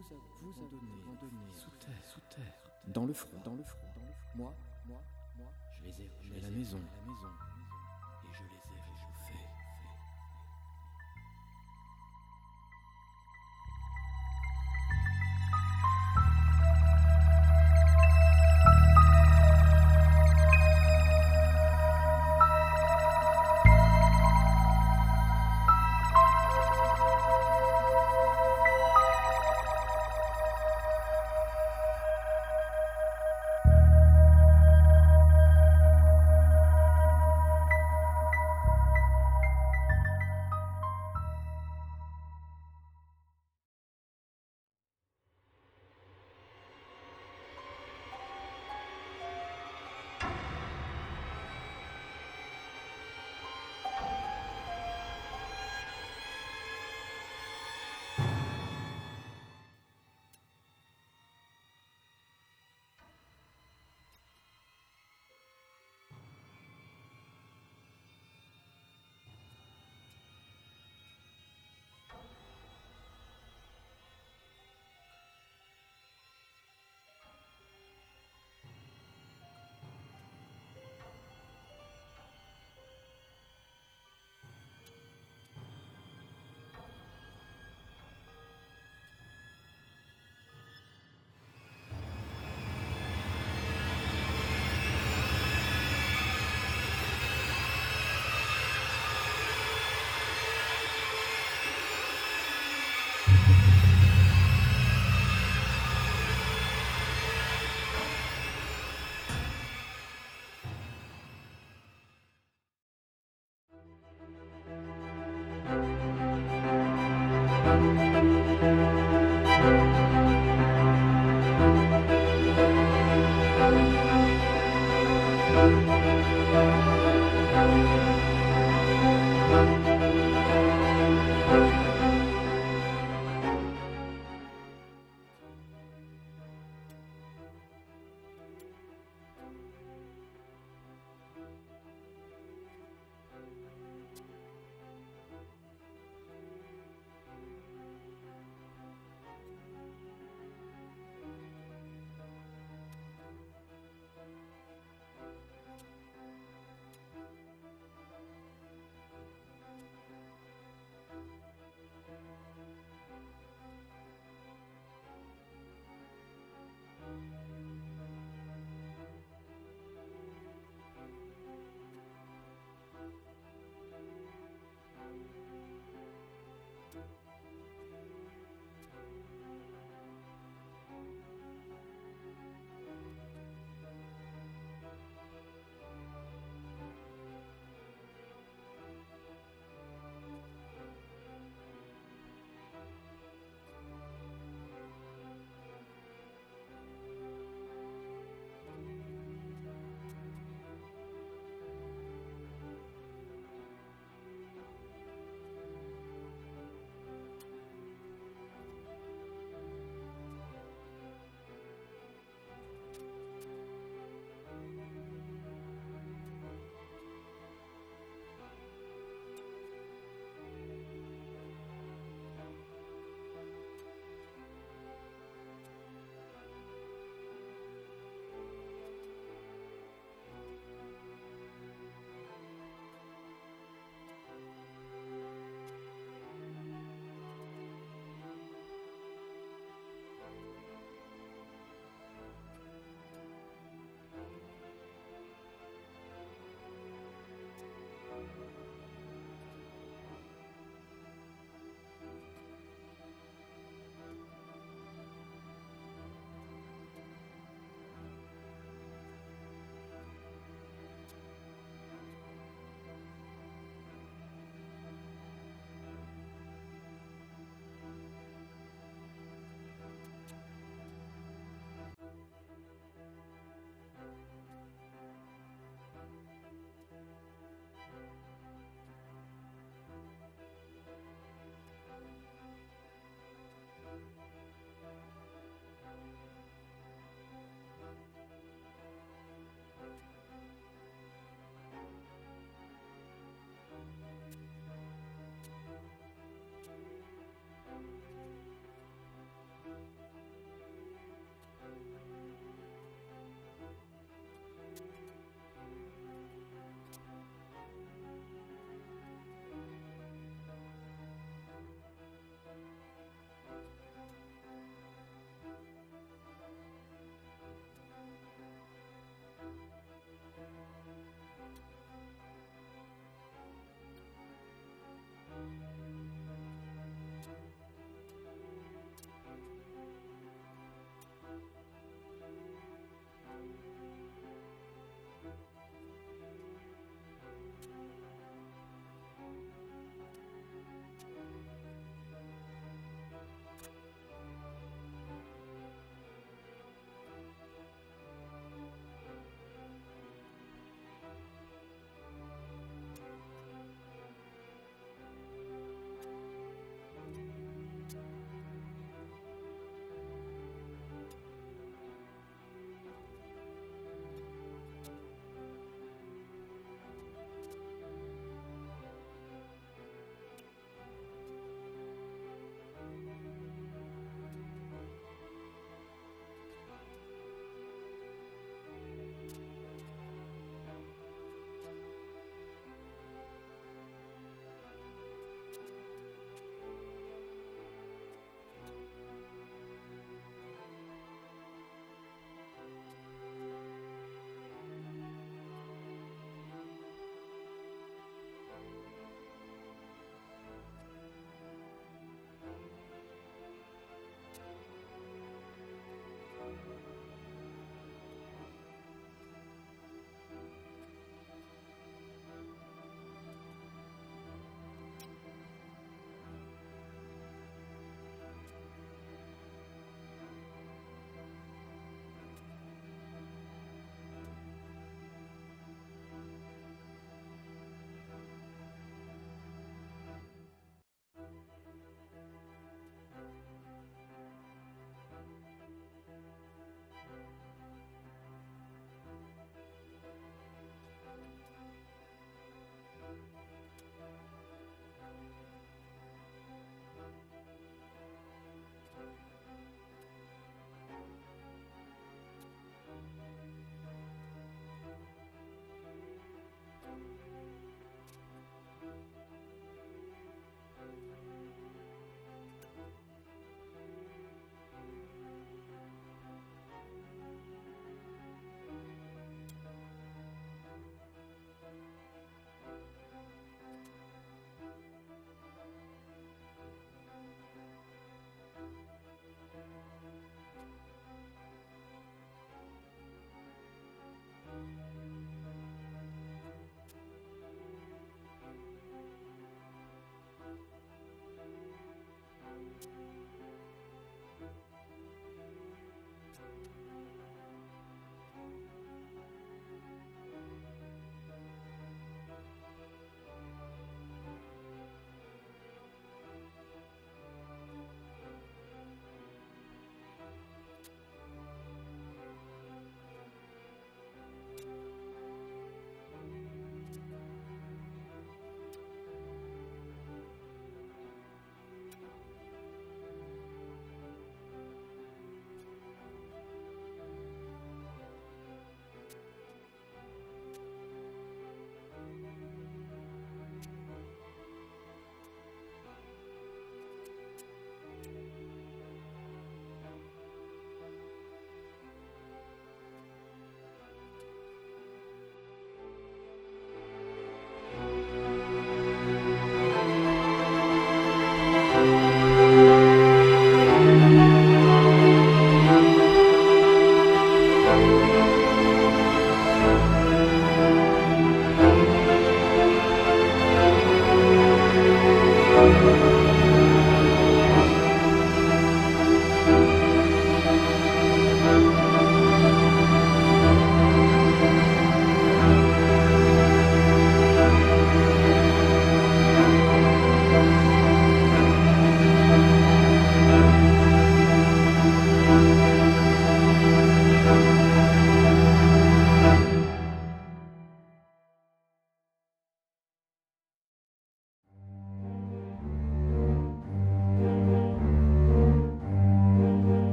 vous abandonné sous terre, sous terre, dans le froid, dans le froid, dans le froid. Moi, moi, moi, je les ai rejoints à la maison, à la maison,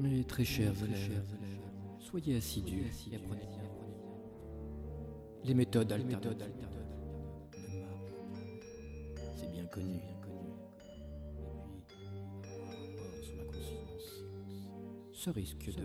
Mes très chers élèves, soyez assidus et apprenez bien. Les méthodes alternatives. C'est bien connu. Ce risque de